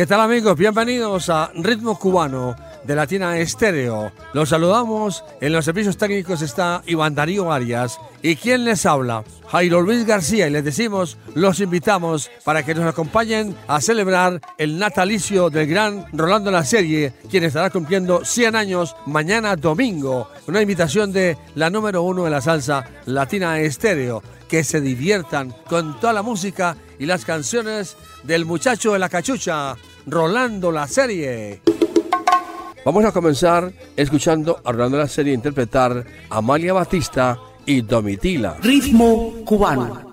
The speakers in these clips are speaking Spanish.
¿Qué tal amigos? Bienvenidos a Ritmo Cubano de Latina Estéreo. Los saludamos. En los servicios técnicos está Iván Darío Arias. ¿Y quién les habla? Jairo Luis García. Y les decimos, los invitamos para que nos acompañen a celebrar el natalicio del gran Rolando La Serie, quien estará cumpliendo 100 años mañana domingo. Una invitación de la número uno de la salsa Latina Estéreo. Que se diviertan con toda la música y las canciones del muchacho de la cachucha, Rolando la serie. Vamos a comenzar escuchando a Rolando la serie interpretar Amalia Batista y Domitila. Ritmo cubano. cubano.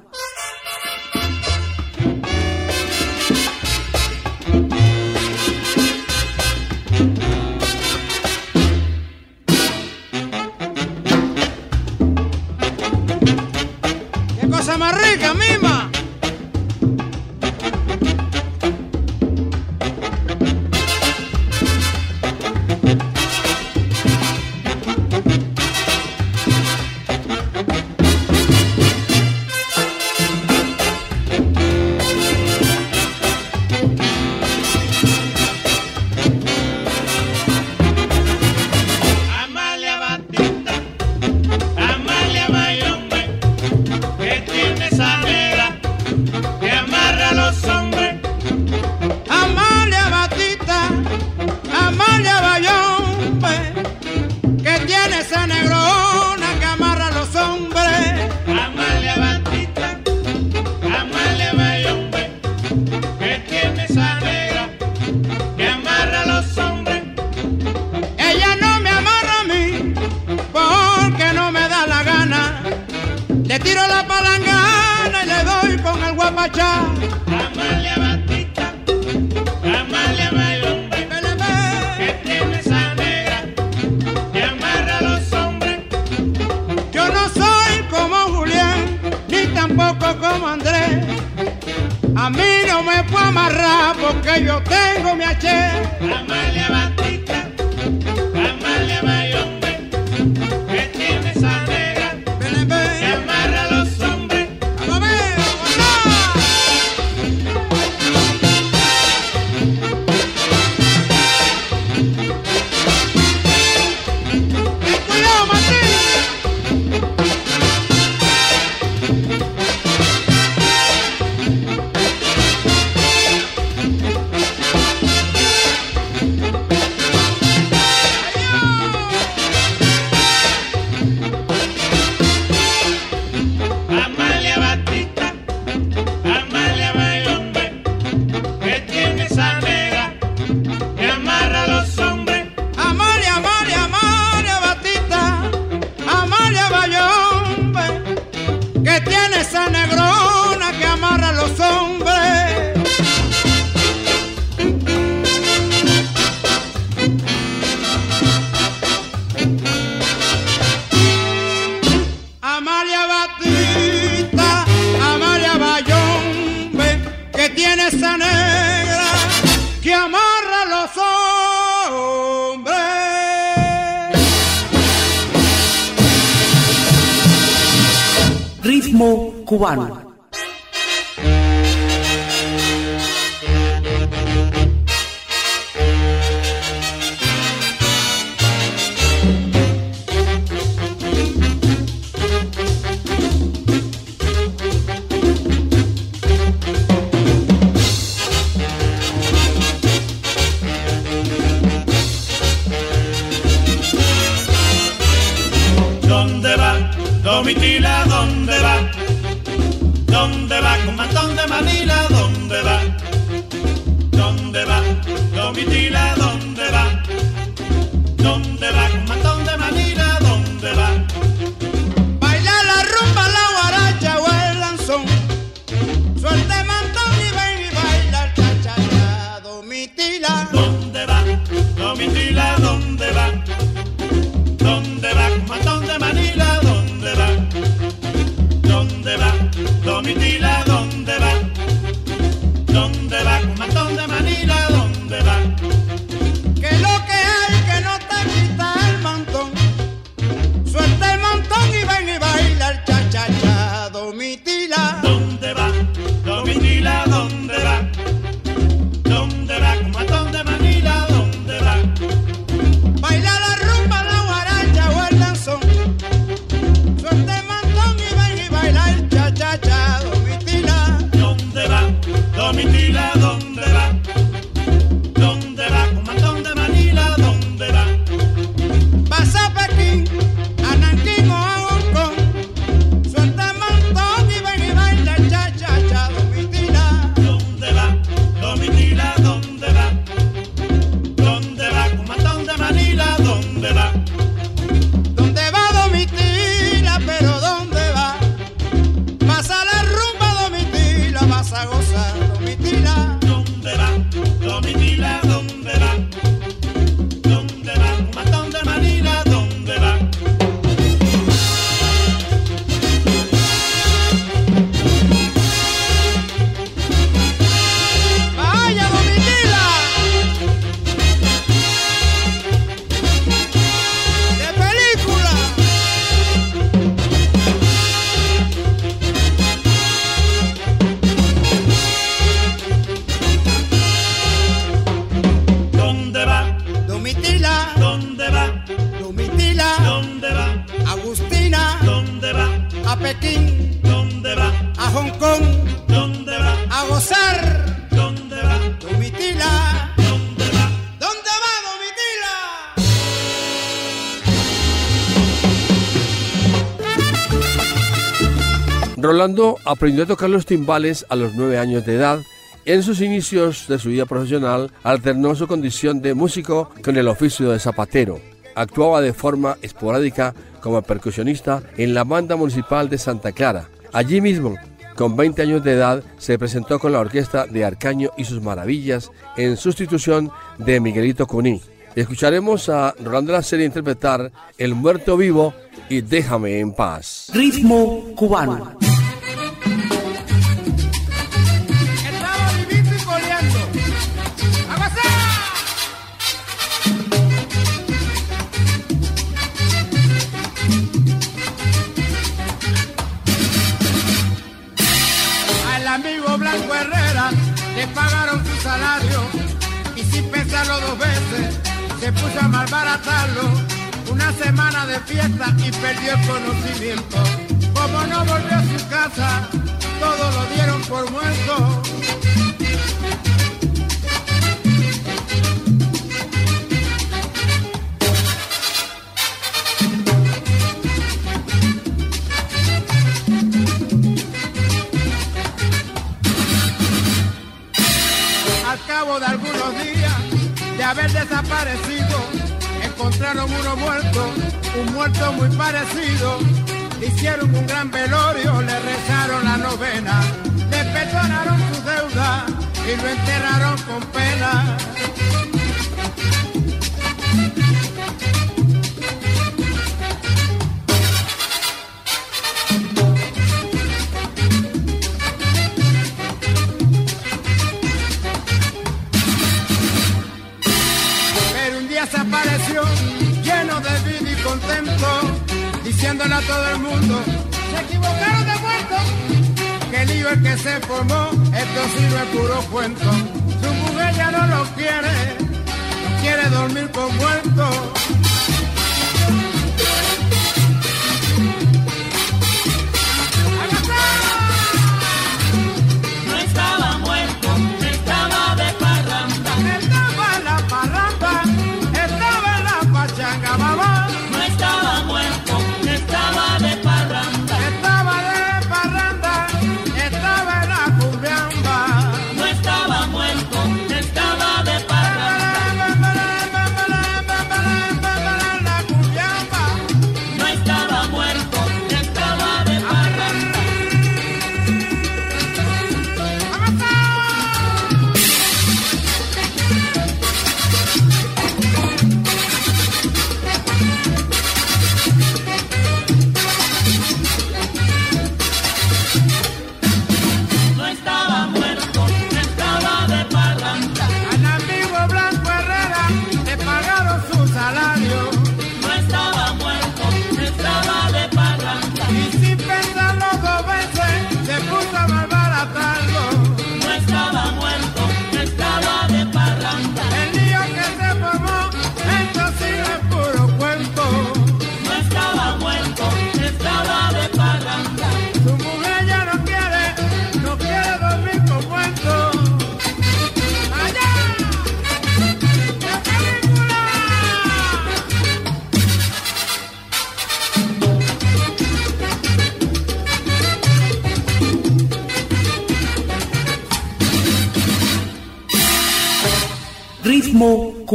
Rolando aprendió a tocar los timbales a los nueve años de edad. En sus inicios de su vida profesional alternó su condición de músico con el oficio de zapatero. Actuaba de forma esporádica como percusionista en la banda municipal de Santa Clara. Allí mismo, con 20 años de edad, se presentó con la orquesta de Arcaño y sus maravillas en sustitución de Miguelito Cuní. Escucharemos a Rolando la serie interpretar El muerto vivo y Déjame en paz. Ritmo cubano. Le pagaron su salario y sin pensarlo dos veces se puso a malbaratarlo. Una semana de fiesta y perdió el conocimiento. Como no volvió a su casa, todo lo dieron por muerto. Cabo de algunos días de haber desaparecido, encontraron uno muerto, un muerto muy parecido. Hicieron un gran velorio, le rezaron la novena, le perdonaron su deuda y lo enterraron con pena. Diciéndole a todo el mundo, se equivocaron de muerto, que lío el que se formó, esto sí no es puro cuento, su mujer ya no lo quiere, quiere dormir con muertos.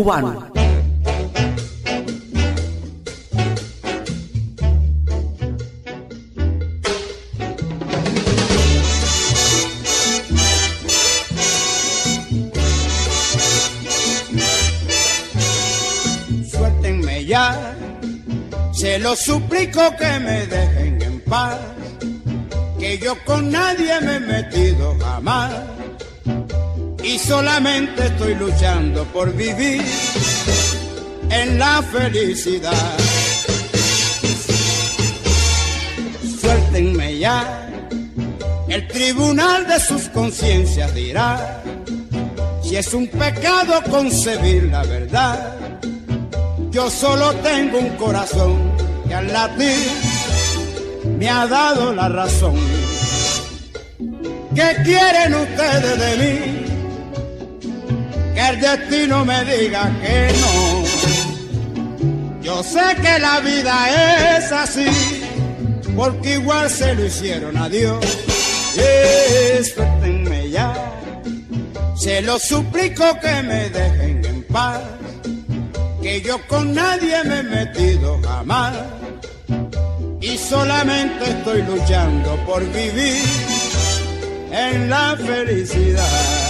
Cubano. Suéltenme ya, se lo suplico que me dejen en paz, que yo con nadie me he metido jamás y solamente estoy luchando por vivir en la felicidad. Suéltenme ya, el tribunal de sus conciencias dirá si es un pecado concebir la verdad. Yo solo tengo un corazón que al latir me ha dado la razón. ¿Qué quieren ustedes de mí? Que el destino me diga que no. Yo sé que la vida es así, porque igual se lo hicieron a Dios. Suéltenme ya, se lo suplico que me dejen en paz, que yo con nadie me he metido jamás y solamente estoy luchando por vivir en la felicidad.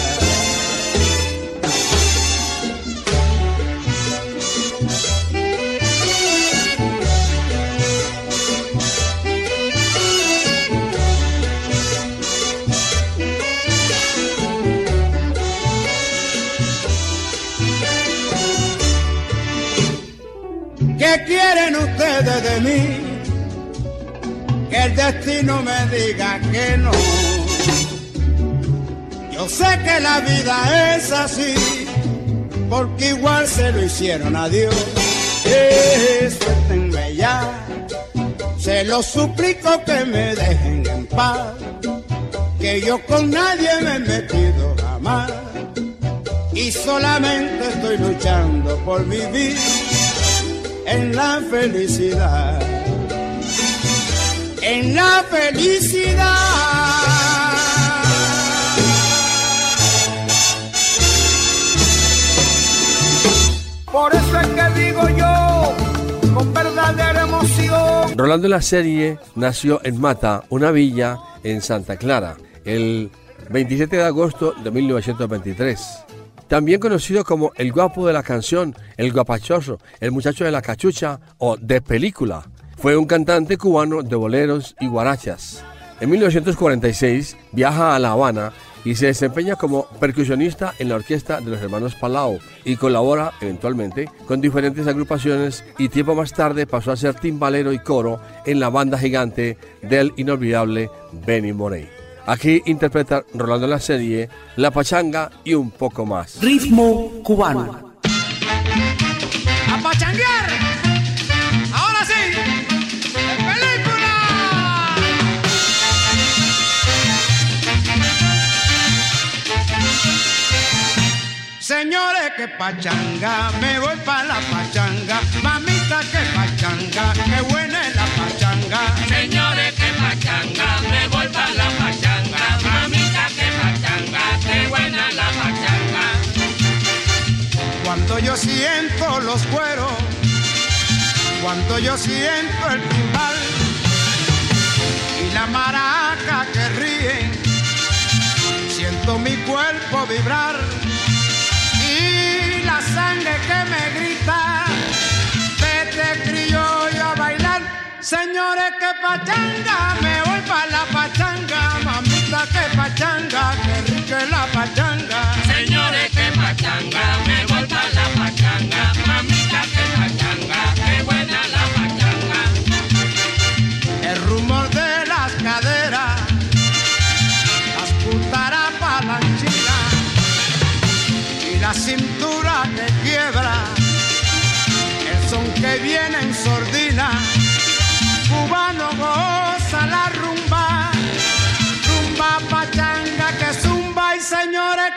¿Qué quieren ustedes de mí? Que el destino me diga que no. Yo sé que la vida es así, porque igual se lo hicieron a Dios. Eh, suéltenme ya, se lo suplico que me dejen en paz, que yo con nadie me he metido jamás y solamente estoy luchando por vivir en la felicidad. En la felicidad. Por eso es que digo yo, con verdadera emoción. Rolando la serie nació en Mata, una villa en Santa Clara, el 27 de agosto de 1923. También conocido como el guapo de la canción, el guapachoso, el muchacho de la cachucha o de película. Fue un cantante cubano de boleros y guarachas. En 1946 viaja a La Habana y se desempeña como percusionista en la orquesta de los hermanos Palau y colabora eventualmente con diferentes agrupaciones y tiempo más tarde pasó a ser timbalero y coro en la banda gigante del inolvidable Benny Morey. Aquí interpreta Rolando la serie La Pachanga y un poco más. Ritmo cubano. ¡A pachanguear! ¡Ahora sí! ¡De película! Señores, que pachanga, me voy pa' la pachanga. Mamita, que pachanga, que buena es la Cuando yo siento los cueros, cuando yo siento el timbal y la maraca que ríe, siento mi cuerpo vibrar y la sangre que me grita, vete criollo a bailar, señores que pachanga, me voy pa' la pachanga, mamita que pachanga, que rica es la pachanga. Señores, que pachanga, me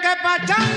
que pachanga,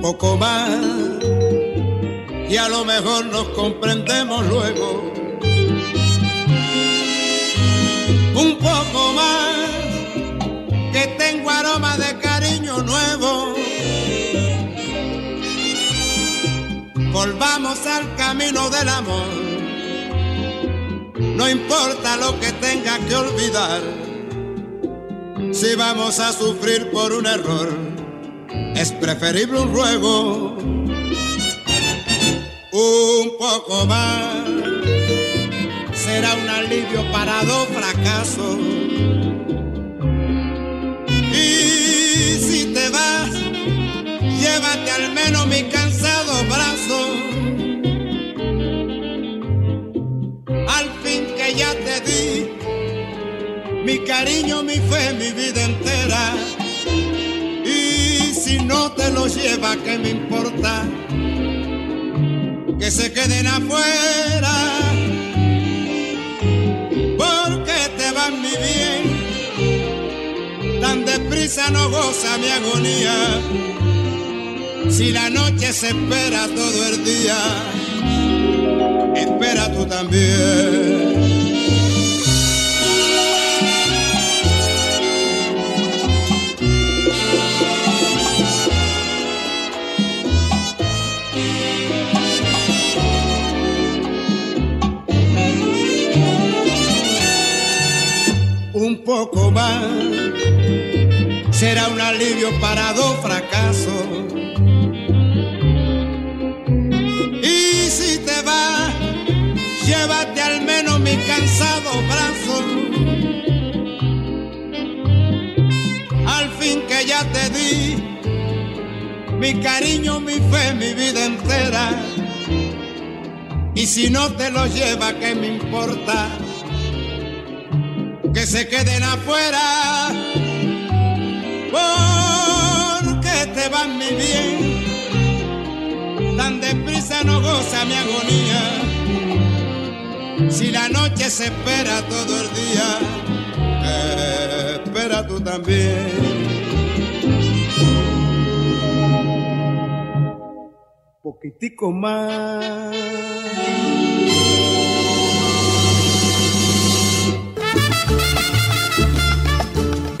Poco más y a lo mejor nos comprendemos. Del amor. No importa lo que tenga que olvidar. Si vamos a sufrir por un error es preferible un ruego un poco más. Será un alivio para dos fracasos. Cariño, mi fe, mi vida entera si no te lo lleva, ¿qué me importa? Que se queden afuera, porque te van mi bien, tan deprisa no goza mi agonía, si la noche se espera todo el día, espera tú también. Poco más. Será un alivio para dos fracasos. Y si te vas, llévate al menos mi cansado brazo. Al fin que ya te di mi cariño, mi fe, mi vida entera. Y si no te lo lleva, ¿qué me importa? Que se queden afuera, porque te van mi bien, tan deprisa no goza mi agonía, si la noche se espera todo el día, espera tú también. Poquitico más.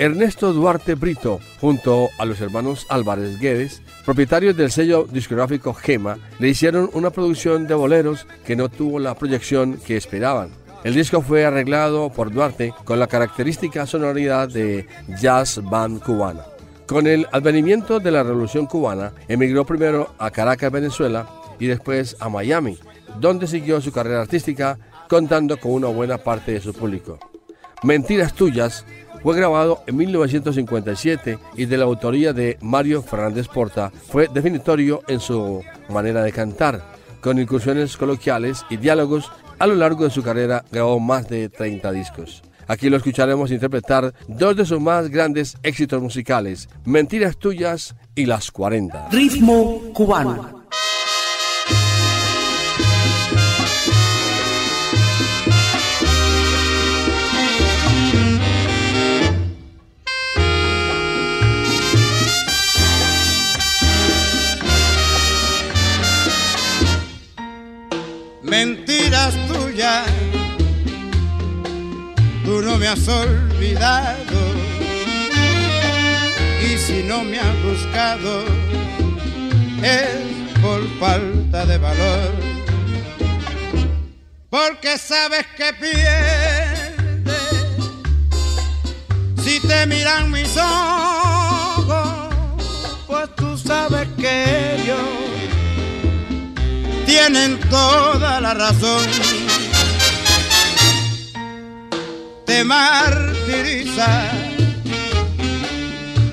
Ernesto Duarte Brito, junto a los hermanos Álvarez Guedes, propietarios del sello discográfico Gema, le hicieron una producción de boleros que no tuvo la proyección que esperaban. El disco fue arreglado por Duarte con la característica sonoridad de jazz band cubana. Con el advenimiento de la Revolución cubana, emigró primero a Caracas, Venezuela, y después a Miami, donde siguió su carrera artística contando con una buena parte de su público. Mentiras tuyas fue grabado en 1957 y de la autoría de Mario Fernández Porta. Fue definitorio en su manera de cantar. Con incursiones coloquiales y diálogos, a lo largo de su carrera grabó más de 30 discos. Aquí lo escucharemos interpretar dos de sus más grandes éxitos musicales, Mentiras Tuyas y Las 40. Ritmo cubano. Mentiras tuyas, tú no me has olvidado. Y si no me has buscado, es por falta de valor. Porque sabes que pierdes si te miran mis ojos, pues tú sabes que yo tienen toda la razón. Te martiriza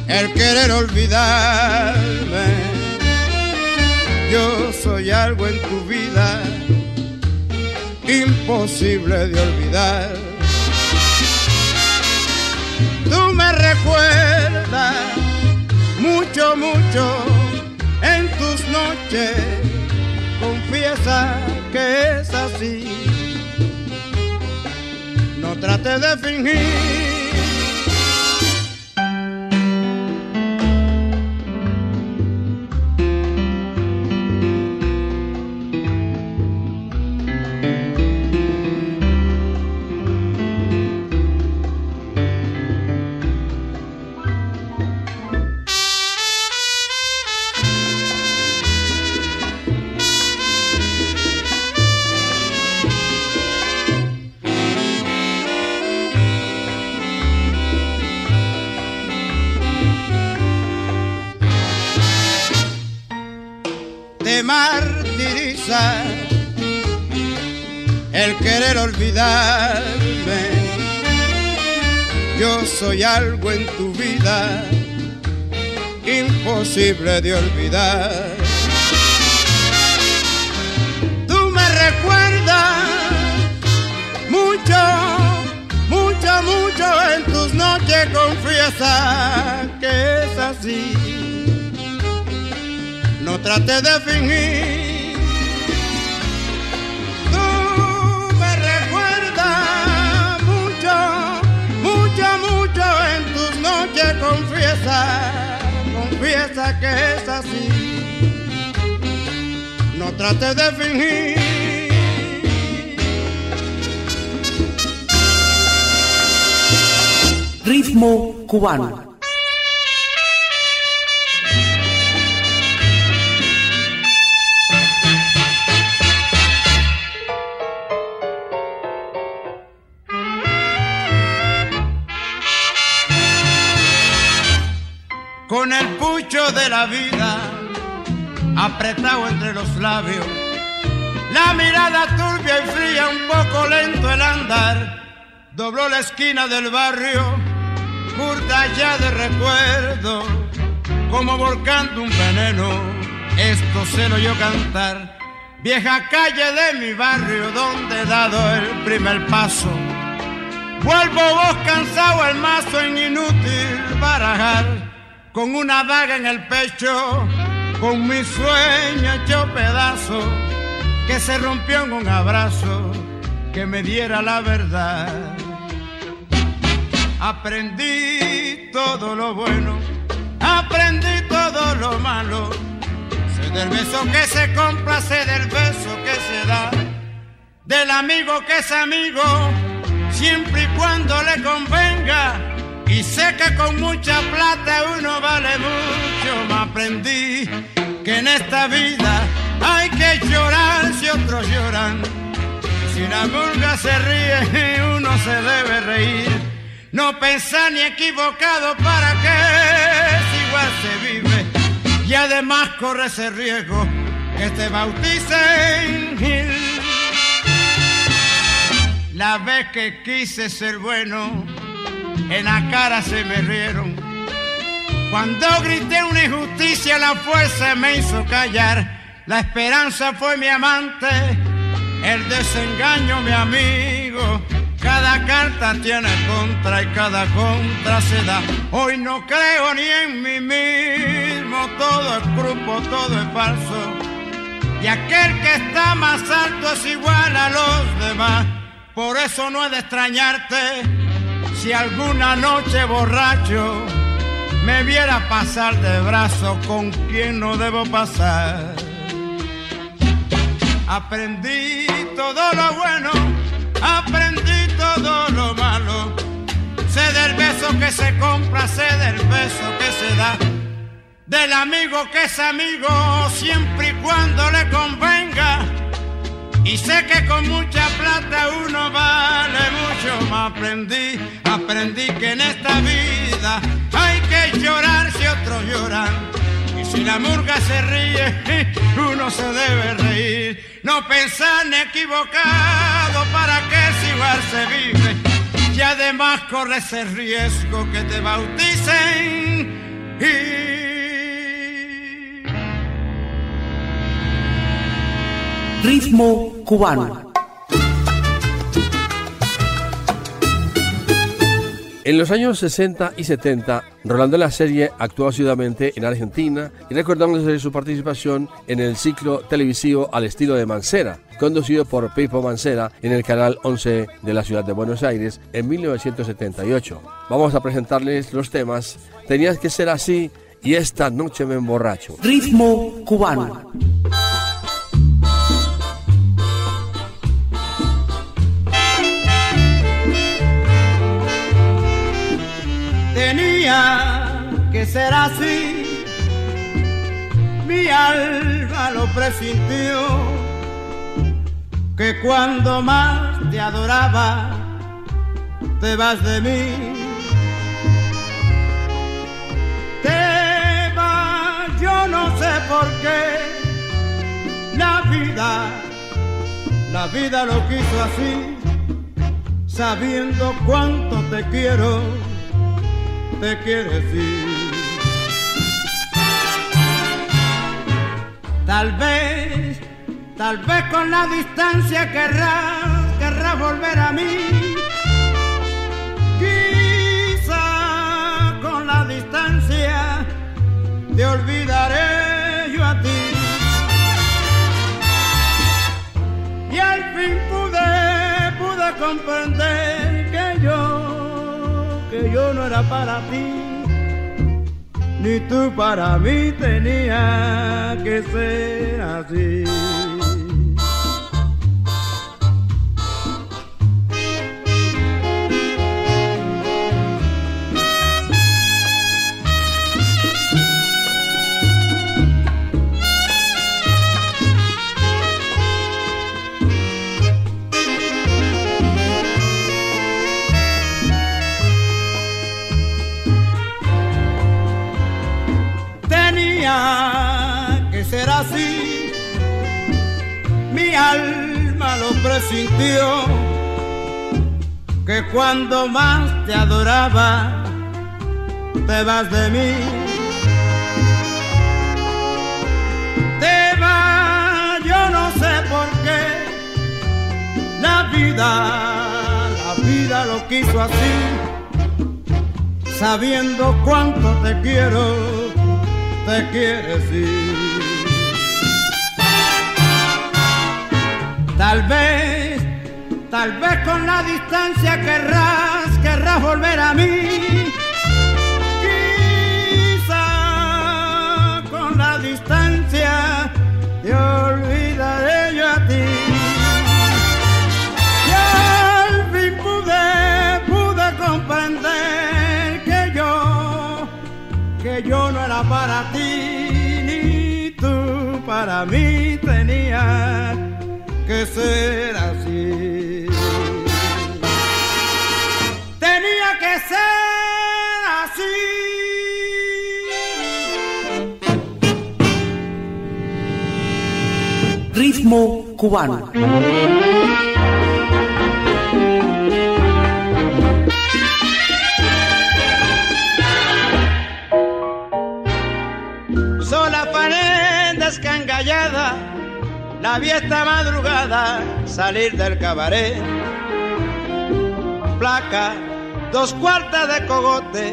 el querer olvidarme. Yo soy algo en tu vida imposible de olvidar. Tú me recuerdas mucho, mucho en tus noches confiesa que es así. No trate de fingir martiriza el querer olvidarme. Yo soy algo en tu vida imposible de olvidar. Tú me recuerdas mucho, mucho, mucho en tus noches confiesa que es así no trate de fingir. Tú me recuerdas mucho, mucho, mucho en tus noches, confiesa, confiesa que es así. No trate de fingir. Ritmo cubano. Con el pucho de la vida apretado entre los labios, la mirada turbia y fría, un poco lento el andar, dobló la esquina del barrio, curda ya de recuerdo, como volcando un veneno, esto se lo yo cantar, vieja calle de mi barrio donde he dado el primer paso. Vuelvo vos cansado el mazo en inútil barajar con una daga en el pecho, con mi sueño hecho pedazo, que se rompió en un abrazo que me diera la verdad. Aprendí todo lo bueno, aprendí todo lo malo, sé del beso que se compra, sé del beso que se da, del amigo que es amigo, siempre y cuando le convenga y sé que con mucha plata uno vale mucho. Me aprendí que en esta vida hay que llorar si otros lloran. Si la murga se ríe, uno se debe reír. No pensar ni equivocado para que si igual se vive. Y además corre ese riesgo que te bauticen. La vez que quise ser bueno en la cara se me rieron. Cuando grité una injusticia, la fuerza me hizo callar. La esperanza fue mi amante, el desengaño mi amigo. Cada carta tiene contra y cada contra se da. Hoy no creo ni en mí mismo, todo es grupo, todo es falso. Y aquel que está más alto es igual a los demás. Por eso no he de extrañarte si alguna noche borracho me viera pasar de brazo con quien no debo pasar. Aprendí todo lo bueno, aprendí todo lo malo. Sé del beso que se compra, sé del beso que se da. Del amigo que es amigo siempre y cuando le convenga. Y sé que con mucha plata uno vale mucho. Me aprendí, aprendí que en esta vida hay que llorar si otros lloran. Y si la murga se ríe, uno se debe reír. No pensar ni equivocado para que si igual se vive. Y además corre ese riesgo que te bauticen. Y Ritmo cubano. En los años 60 y 70, Rolando la serie actuó asiduamente en Argentina y recordándose su participación en el ciclo televisivo Al estilo de Mancera, conducido por Pipo Mancera en el canal 11 de la ciudad de Buenos Aires en 1978. Vamos a presentarles los temas Tenías que ser así y esta noche me emborracho. Ritmo cubano. Tenía que ser así, mi alma lo presintió, que cuando más te adoraba, te vas de mí. Te vas, yo no sé por qué, la vida, la vida lo quiso así, sabiendo cuánto te quiero te quieres ir. Tal vez, tal vez con la distancia querrás, querrás volver a mí. Quizá con la distancia te olvidaré yo a ti. Y al fin pude, pude comprender que yo no era para ti, ni tú para mí tenía que ser así. Presintió, que cuando más te adoraba, te vas de mí. Te vas, yo no sé por qué, la vida, la vida lo quiso así, sabiendo cuánto te quiero te quieres ir. Tal vez, tal vez con la distancia querrás, querrás volver a mí. Quizá con la distancia te olvidaré yo a ti. Y al fin pude, pude comprender que yo, que yo no era para ti, ni tú para mí que ser así. Tenía que ser así. Ritmo cubano. La vi esta madrugada salir del cabaret. Placa, dos cuartas de cogote,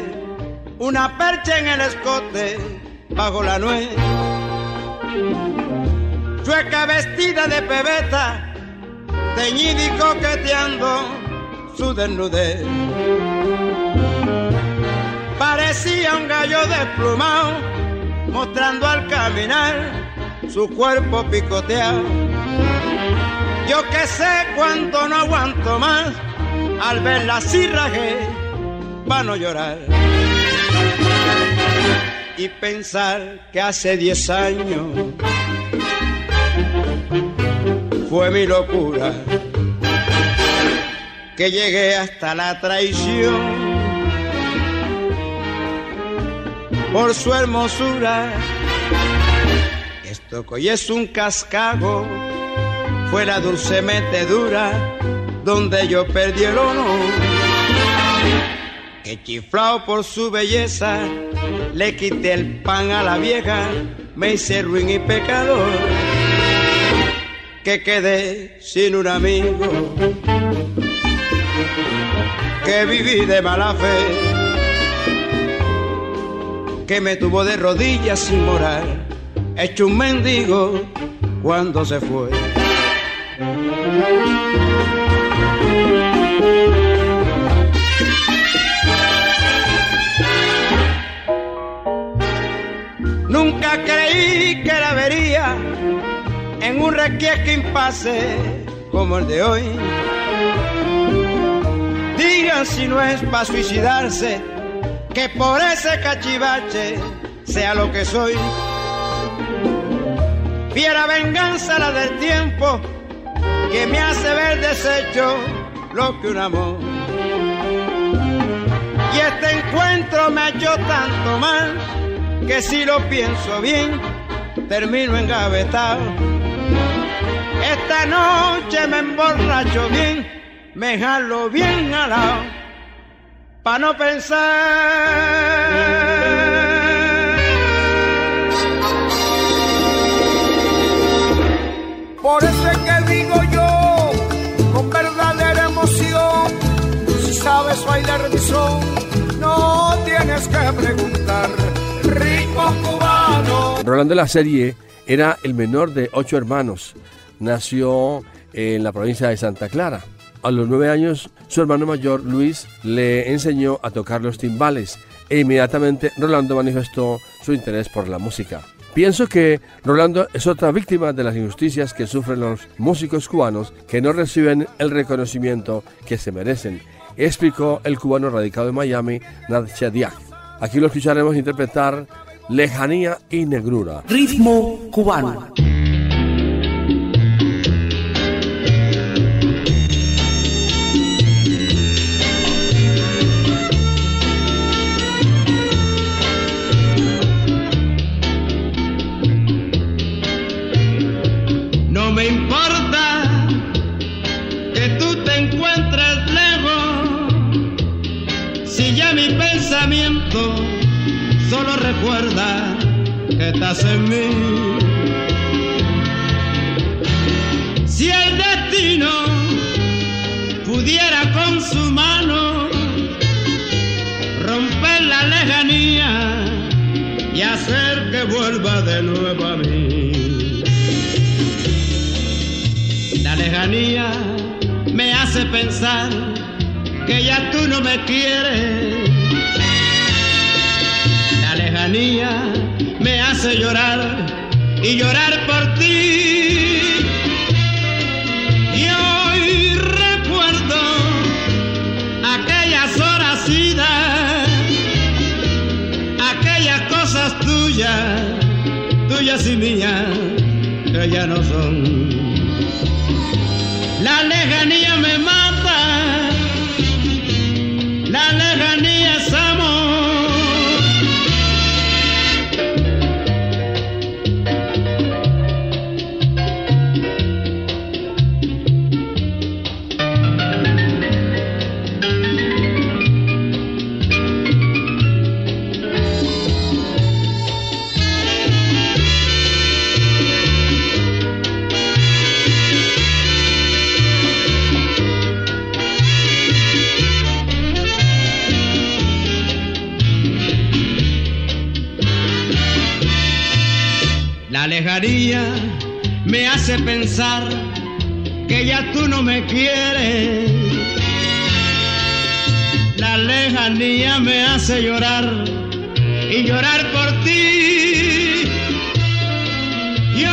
una percha en el escote, bajo la nuez. Chueca vestida de pebeta, teñida y coqueteando su desnudez. Parecía un gallo desplumado, mostrando al caminar su cuerpo picoteado. Yo que sé cuánto no aguanto más, al verla así rajé, para no llorar. Y pensar que hace diez años fue mi locura, que llegué hasta la traición por su hermosura. Que hoy es un cascago, fue la dulce metedura donde yo perdí el honor. Que por su belleza, le quité el pan a la vieja, me hice ruin y pecador. Que quedé sin un amigo. que viví de mala fe, que me tuvo de rodillas sin morar, hecho un mendigo cuando se fue. Nunca creí que la vería en un requiesque impasse como el de hoy. Digan si no es para suicidarse, que por ese cachivache sea lo que soy. Fiera venganza la del tiempo que me hace ver deshecho lo que un amor. Y este encuentro me ha hecho tanto mal que si lo pienso bien, termino engavetado. Esta noche me emborracho bien, me jalo bien lado pa' no pensar. Por eso es que digo yo, con verdadera emoción, si sabes bailar mi no tienes que preguntar ritmo cubano. Rolando la Serie era el menor de ocho hermanos. Nació en la provincia de Santa Clara. A los nueve años, su hermano mayor, Luis, le enseñó a tocar los timbales e inmediatamente Rolando manifestó su interés por la música. Pienso que Rolando es otra víctima de las injusticias que sufren los músicos cubanos que no reciben el reconocimiento que se merecen, explicó el cubano radicado en Miami, Nadsha Diak. Aquí lo escucharemos interpretar Lejanía y Negrura. Ritmo cubano. Mi pensamiento solo recuerda que estás en mí. Si el destino pudiera con su mano romper la lejanía y hacer que vuelva de nuevo a mí. La lejanía me hace pensar que ya tú no me quieres. Lejanía me hace llorar y llorar por ti. Y hoy recuerdo aquellas horas idas, aquellas cosas tuyas, tuyas y mías, que ya no son. La lejanía me mata, La lejanía me hace pensar que ya tú no me quieres. La lejanía me hace llorar y llorar por ti. Y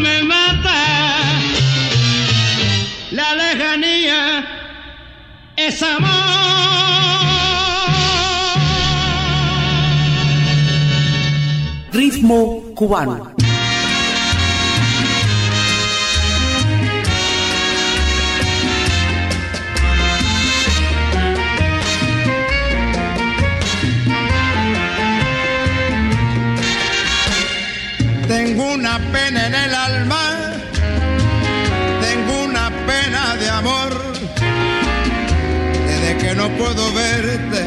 me mata. La lejanía es amor. Ritmo cubano. Puedo verte.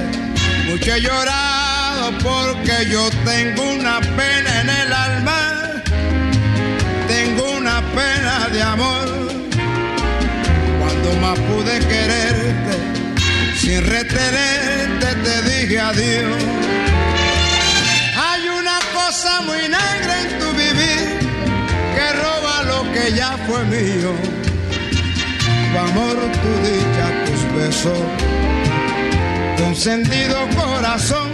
Mucho he llorado porque yo tengo una pena en el alma. Tengo una pena de amor. Cuando más pude quererte, sin retenerte te dije adiós. Hay una cosa muy negra en tu vivir que roba lo que ya fue mío. Tu amor, tu dicha, tus besos, tu encendido corazón.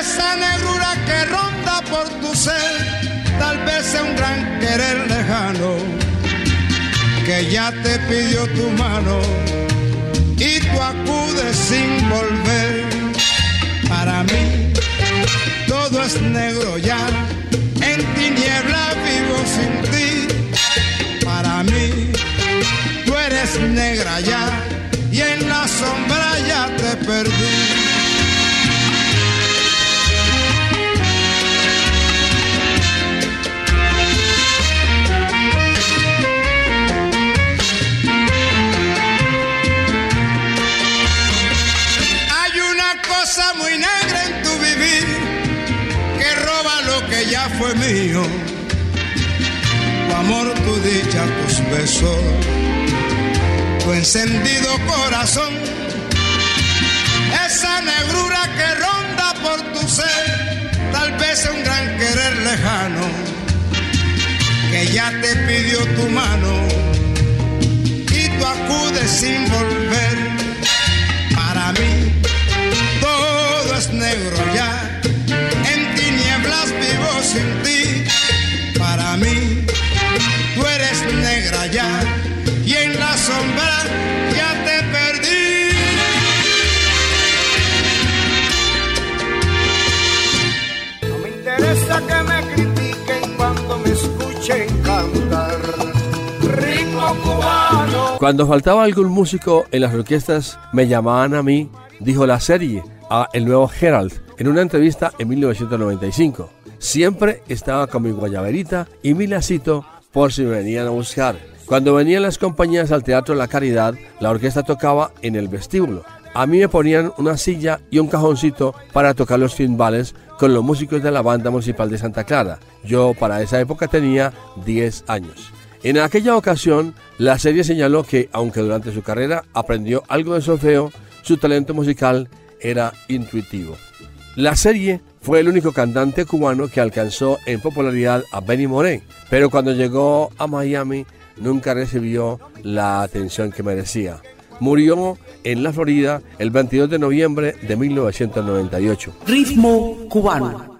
Esa negrura que ronda por tu ser, tal vez sea un gran querer lejano, que ya te pidió tu mano y tú acudes sin volver. Para mí todo es negro ya, en tiniebla vivo sin ti. Para mí tú eres negra ya y en la sombra ya te perdí. Hay una cosa muy negra en tu vivir que roba lo que ya fue mío. Tu amor, tu dicha, tus besos, tu encendido corazón. Esa negrura que ronda por tu ser, tal vez un gran querer lejano, que ya te pidió tu mano y tú acudes sin volver. Cuando faltaba algún músico en las orquestas, me llamaban a mí, dijo la serie, a El Nuevo Herald, en una entrevista en 1995. Siempre estaba con mi guayaberita y mi lacito por si me venían a buscar. Cuando venían las compañías al Teatro La Caridad, la orquesta tocaba en el vestíbulo. A mí me ponían una silla y un cajoncito para tocar los timbales con los músicos de la banda municipal de Santa Clara. Yo para esa época tenía 10 años. En aquella ocasión, la serie señaló que, aunque durante su carrera aprendió algo de solfeo, su talento musical era intuitivo. La serie fue el único cantante cubano que alcanzó en popularidad a Benny Moré, pero cuando llegó a Miami nunca recibió la atención que merecía. Murió en la Florida el 22 de noviembre de 1998. Ritmo cubano.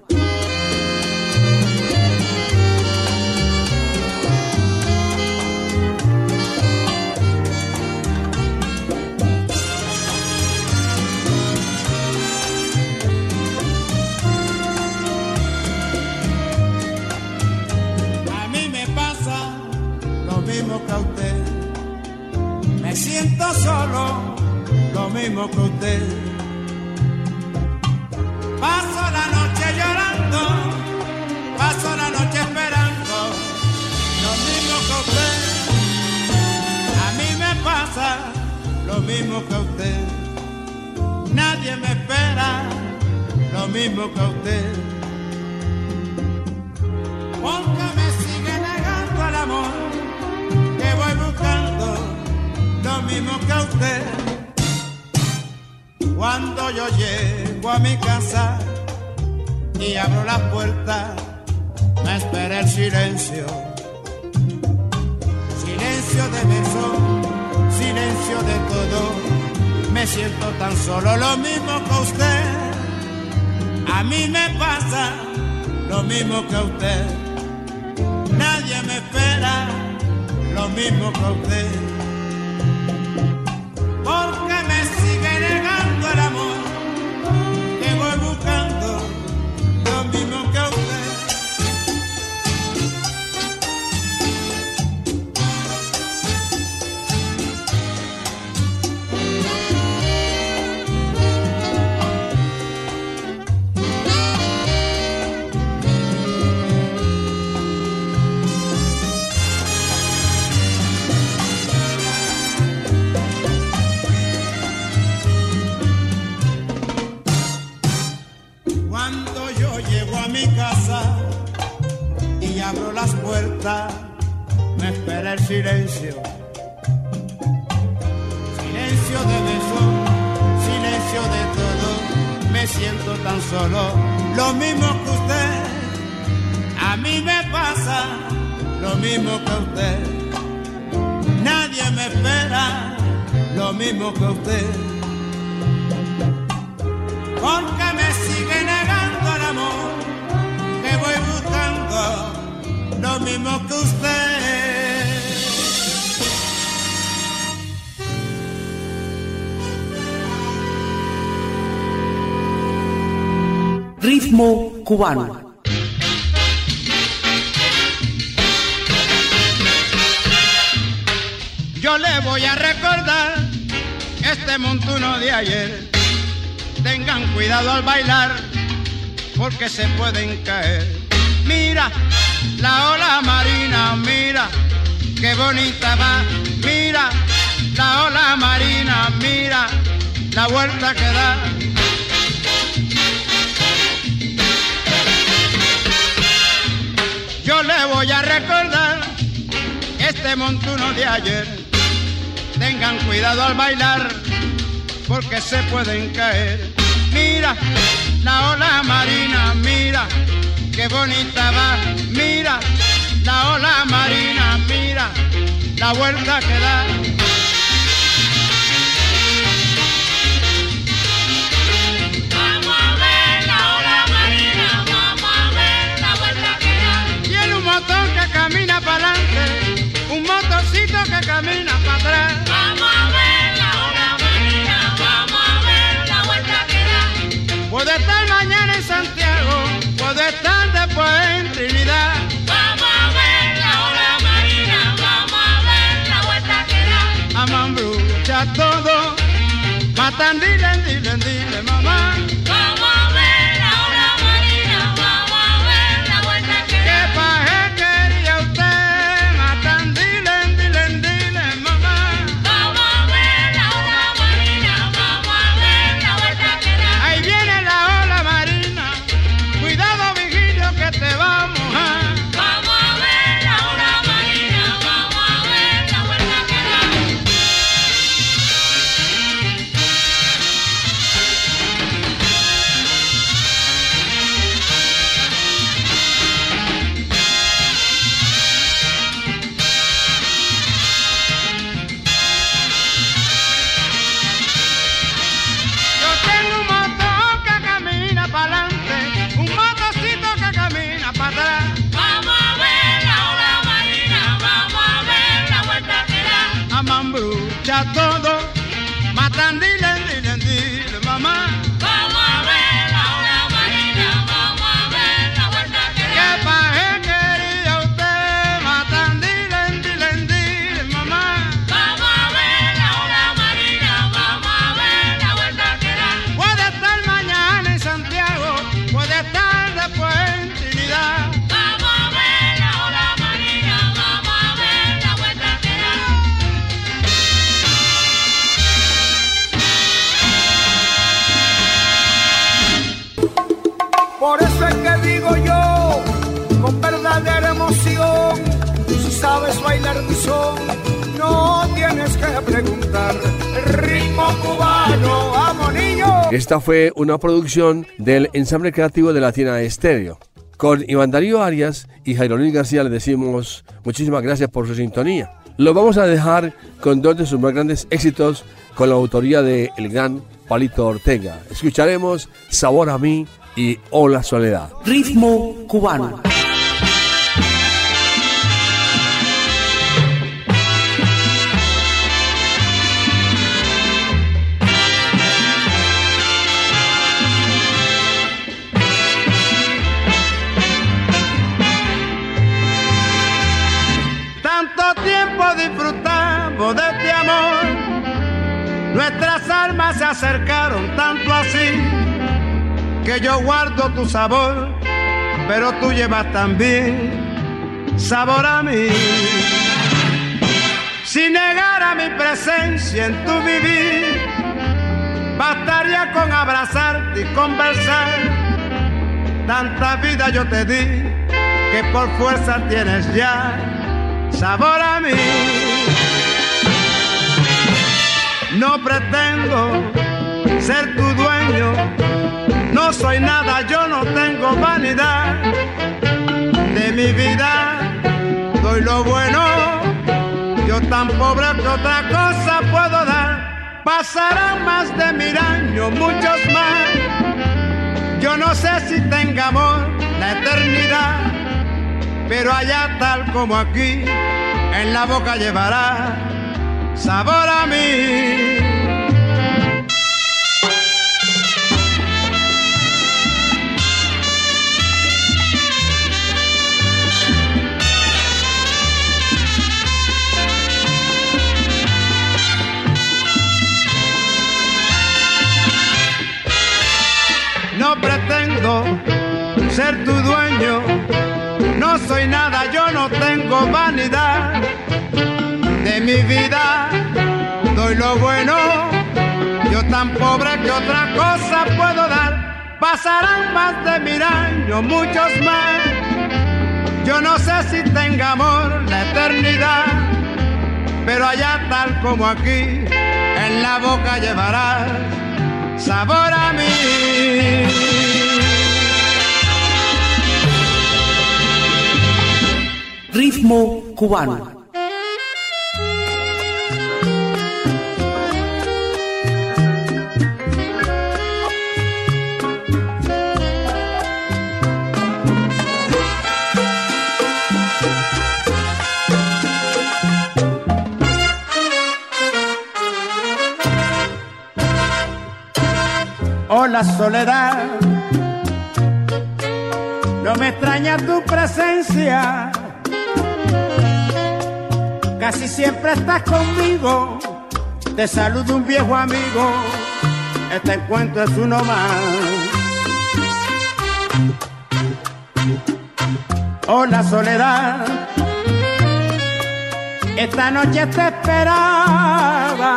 Mismo que usted. Paso la noche llorando, paso la noche esperando, lo mismo que usted. A mí me pasa lo mismo que usted. Nadie me espera, lo mismo que usted. Porque me sigue negando el amor que voy buscando, lo mismo que usted. Cuando yo llego a mi casa y abro la puerta, me espera el silencio. Silencio de beso, silencio de todo. Me siento tan solo, lo mismo que usted. A mí me pasa lo mismo que usted. Nadie me espera lo mismo que usted. Porque puertas, me espera el silencio. Silencio de beso, silencio de todo. Me siento tan solo, lo mismo que usted. A mí me pasa lo mismo que usted. Nadie me espera lo mismo que usted. Porque me lo mismo que usted. Ritmo cubano. Yo le voy a recordar este montuno de ayer. Tengan cuidado al bailar porque se pueden caer. Mira la ola marina, mira qué bonita va. Mira la ola marina, mira la vuelta que da. Yo le voy a recordar este montuno de ayer. Tengan cuidado al bailar porque se pueden caer. Mira la ola marina, mira qué bonita va. Mira la ola marina, mira la vuelta que da. Vamos a ver la ola marina, vamos a ver la vuelta que da. Tiene un motor que camina para adelante, un motorcito que camina Dandy, dandy, dandy. Esta fue una producción del ensamble creativo de Latina Estéreo. Con Iván Darío Arias y Jairo Luis García le decimos muchísimas gracias por su sintonía. Lo vamos a dejar con dos de sus más grandes éxitos con la autoría de el gran Palito Ortega. Escucharemos Sabor a mí y Hola Soledad. Ritmo cubano. Acercaron tanto así que yo guardo tu sabor, pero tú llevas también sabor a mí. Si negara mi presencia en tu vivir, bastaría con abrazarte y conversar Tanta vida yo te di que por fuerza tienes ya sabor a mí. No pretendo ser tu dueño, no soy nada, yo no tengo vanidad de mi vida, doy lo bueno, yo tan pobre que otra cosa puedo dar. Pasarán más de mil años, muchos más yo no sé si tenga amor la eternidad, pero allá tal como aquí, en la boca llevará sabor a mí. Pretendo ser tu dueño, no soy nada, yo no tengo vanidad. De mi vida, doy lo bueno, yo tan pobre que otra cosa puedo dar, pasarán más de mil años, muchos más, yo no sé si tenga amor la eternidad, pero allá tal como aquí, en la boca llevarás sabor a mí. Ritmo cubano. Hola soledad, no me extraña tu presencia, casi siempre estás conmigo, te saludo un viejo amigo, este encuentro es uno más. Hola soledad, esta noche te esperaba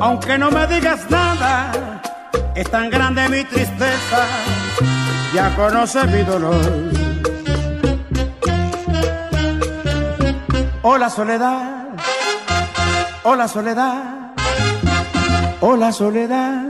aunque no me digas nada, es tan grande mi tristeza, ya conoces mi dolor. Hola soledad, hola soledad, hola soledad.